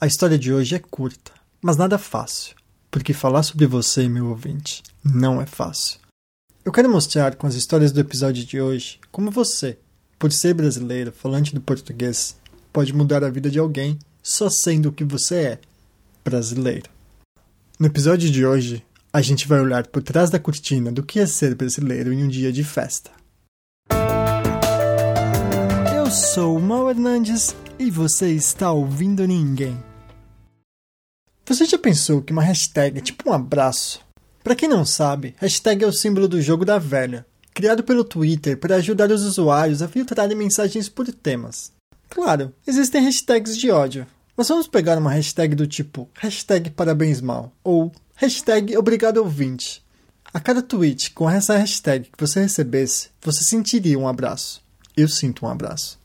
A história de hoje é curta, mas nada fácil, porque falar sobre você, meu ouvinte, não é fácil. Eu quero mostrar com as histórias do episódio de hoje como você, por ser brasileiro, falante do português, pode mudar a vida de alguém só sendo o que você é, brasileiro. No episódio de hoje, a gente vai olhar por trás da cortina do que é ser brasileiro em um dia de festa. Eu sou o Mal Hernandes e você está ouvindo ninguém. Você já pensou que uma hashtag é tipo um abraço? Para quem não sabe, hashtag é o símbolo do jogo da velha, criado pelo Twitter para ajudar os usuários a filtrarem mensagens por temas. Claro, existem hashtags de ódio, mas vamos pegar uma hashtag do tipo hashtag parabéns mal ou hashtag obrigado ouvinte. A cada tweet com essa hashtag que você recebesse, você sentiria um abraço. Eu sinto um abraço.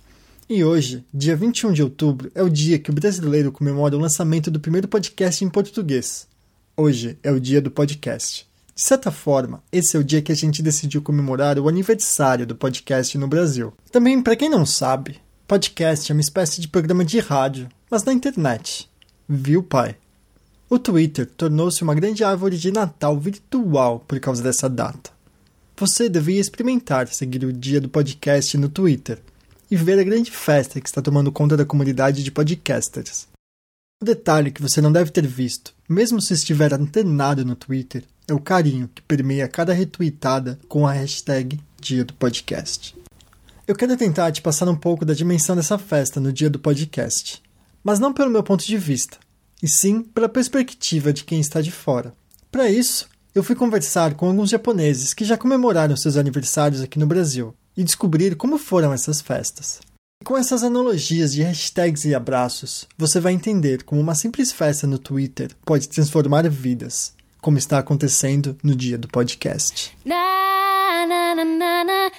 E hoje, dia 21 de outubro, é o dia que o brasileiro comemora o lançamento do primeiro podcast em português. Hoje é o dia do podcast. De certa forma, esse é o dia que a gente decidiu comemorar o aniversário do podcast no Brasil. Também, para quem não sabe, podcast é uma espécie de programa de rádio, mas na internet. Viu, pai? O Twitter tornou-se uma grande árvore de Natal virtual por causa dessa data. Você devia experimentar seguir o dia do podcast no Twitter e ver a grande festa que está tomando conta da comunidade de podcasters. O detalhe que você não deve ter visto, mesmo se estiver antenado no Twitter, é o carinho que permeia cada retweetada com a hashtag Dia do Podcast. Eu quero tentar te passar um pouco da dimensão dessa festa no dia do podcast, mas não pelo meu ponto de vista, e sim pela perspectiva de quem está de fora. Para isso, eu fui conversar com alguns japoneses que já comemoraram seus aniversários aqui no Brasil e descobrir como foram essas festas. E com essas analogias de hashtags e abraços, você vai entender como uma simples festa no Twitter pode transformar vidas, como está acontecendo no dia do podcast. Na, na, na,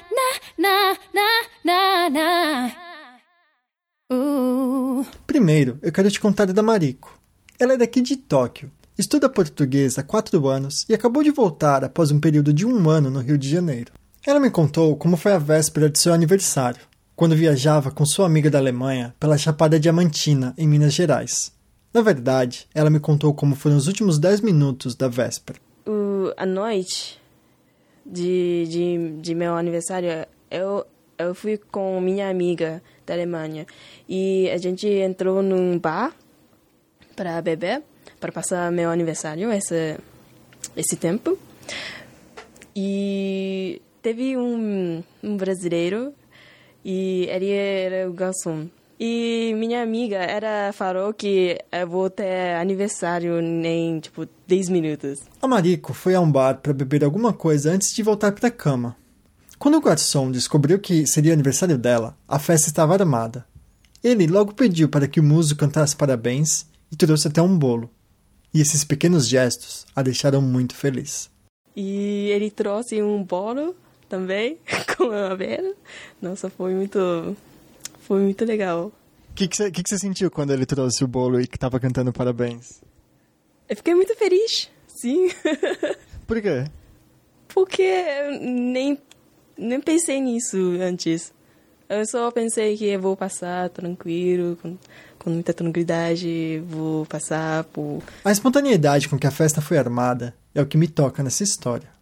uh. Primeiro, eu quero te contar da Mariko. Ela é daqui de Tóquio, estuda português há quatro anos e acabou de voltar após um período de um ano no Rio de Janeiro. Ela me contou como foi a véspera de seu aniversário, quando viajava com sua amiga da Alemanha pela Chapada Diamantina, em Minas Gerais. Na verdade, ela me contou como foram os últimos dez minutos da véspera. A noite de, de, de meu aniversário, eu, eu fui com minha amiga da Alemanha e a gente entrou num bar para beber, para passar meu aniversário esse, esse tempo. E teve um, um brasileiro e ele era o garçom. E minha amiga era falou que eu vou ter aniversário em tipo 10 minutos. A Mariko foi a um bar para beber alguma coisa antes de voltar para a cama. Quando o garçom descobriu que seria aniversário dela, a festa estava armada. Ele logo pediu para que o músico cantasse parabéns e trouxe até um bolo. E esses pequenos gestos a deixaram muito feliz. E ele trouxe um bolo também, com a Vera. Nossa, foi muito. Foi muito legal. O que, que, você, que, que você sentiu quando ele trouxe o bolo e que tava cantando parabéns? Eu fiquei muito feliz, sim. Por quê? Porque nem, nem pensei nisso antes. Eu só pensei que eu vou passar tranquilo, com, com muita tranquilidade, vou passar por. A espontaneidade com que a festa foi armada é o que me toca nessa história.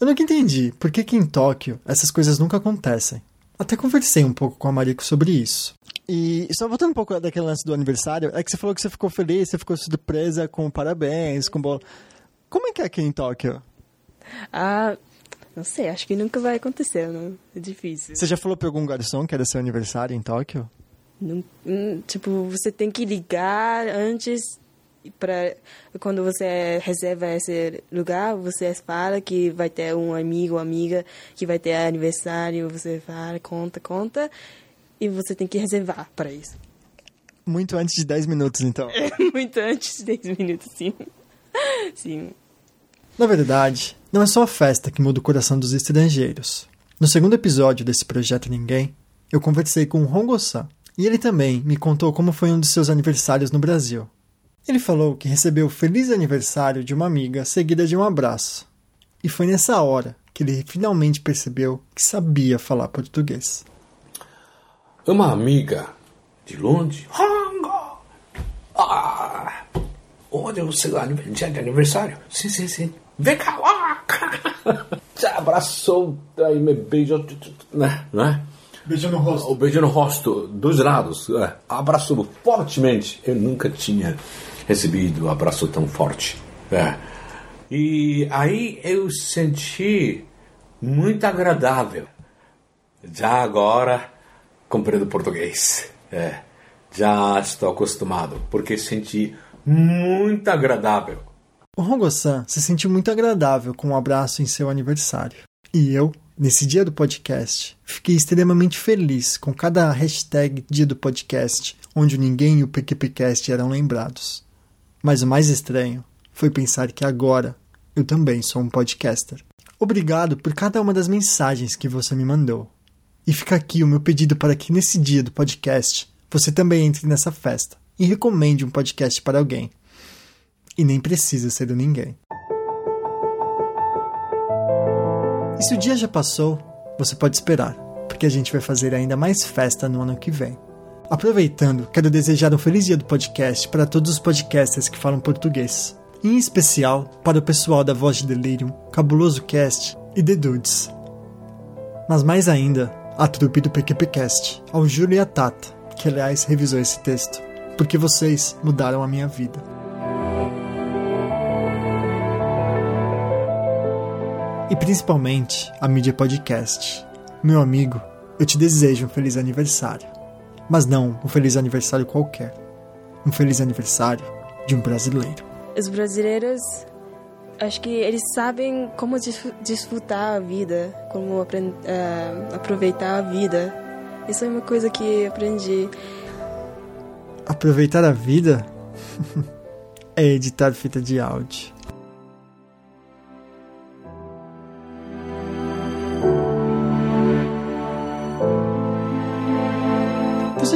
Eu nunca entendi por que, que em Tóquio essas coisas nunca acontecem. Até conversei um pouco com a Mariko sobre isso. E só voltando um pouco daquele lance do aniversário, é que você falou que você ficou feliz, você ficou surpresa com parabéns, com bola. Como é que é aqui em Tóquio? Ah, não sei, acho que nunca vai acontecer, não. É difícil. Você já falou pra algum garçom que era seu aniversário em Tóquio? Não, hum, tipo, você tem que ligar antes para quando você reserva esse lugar, você fala que vai ter um amigo ou amiga que vai ter aniversário, você fala, conta, conta, e você tem que reservar para isso. Muito antes de 10 minutos, então. Muito antes de 10 minutos, sim. sim. Na verdade, não é só a festa que muda o coração dos estrangeiros. No segundo episódio desse projeto Ninguém, eu conversei com o Hongo-san, e ele também me contou como foi um de seus aniversários no Brasil. Ele falou que recebeu o feliz aniversário de uma amiga seguida de um abraço. E foi nessa hora que ele finalmente percebeu que sabia falar português. Uma amiga de longe. pode o seu dia de aniversário? Sim, sim, sim. Vem cá, ó. Te abraçou, aí me beijou, né? né? Beijo no rosto. O beijo no rosto dos lados. É, abraçou fortemente. Eu nunca tinha recebido um abraço tão forte. É. E aí eu senti muito agradável. Já agora compreendo português. É. Já estou acostumado, porque senti muito agradável. O Hongo-san se sentiu muito agradável com o um abraço em seu aniversário. E eu, nesse dia do podcast, fiquei extremamente feliz com cada hashtag dia do podcast, onde o Ninguém e o PQPcast eram lembrados. Mas o mais estranho foi pensar que agora eu também sou um podcaster. Obrigado por cada uma das mensagens que você me mandou. E fica aqui o meu pedido para que nesse dia do podcast você também entre nessa festa e recomende um podcast para alguém. E nem precisa ser do ninguém. E se o dia já passou, você pode esperar, porque a gente vai fazer ainda mais festa no ano que vem. Aproveitando, quero desejar um feliz dia do podcast para todos os podcasters que falam português, em especial para o pessoal da Voz de Delirium, Cabuloso Cast e The Dudes. Mas mais ainda, a trupe do PQPcast, ao Júlio e a Tata, que aliás revisou esse texto, porque vocês mudaram a minha vida. E principalmente a mídia podcast. Meu amigo, eu te desejo um feliz aniversário. Mas não um feliz aniversário qualquer. Um feliz aniversário de um brasileiro. Os brasileiros, acho que eles sabem como desfrutar a vida, como uh, aproveitar a vida. Isso é uma coisa que aprendi. Aproveitar a vida é editar fita de áudio.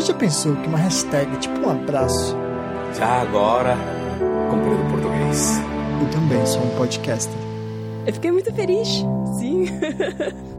Já pensou que uma hashtag é tipo um abraço? Já agora compreendo português. Eu também sou um podcaster. Eu fiquei muito feliz, sim.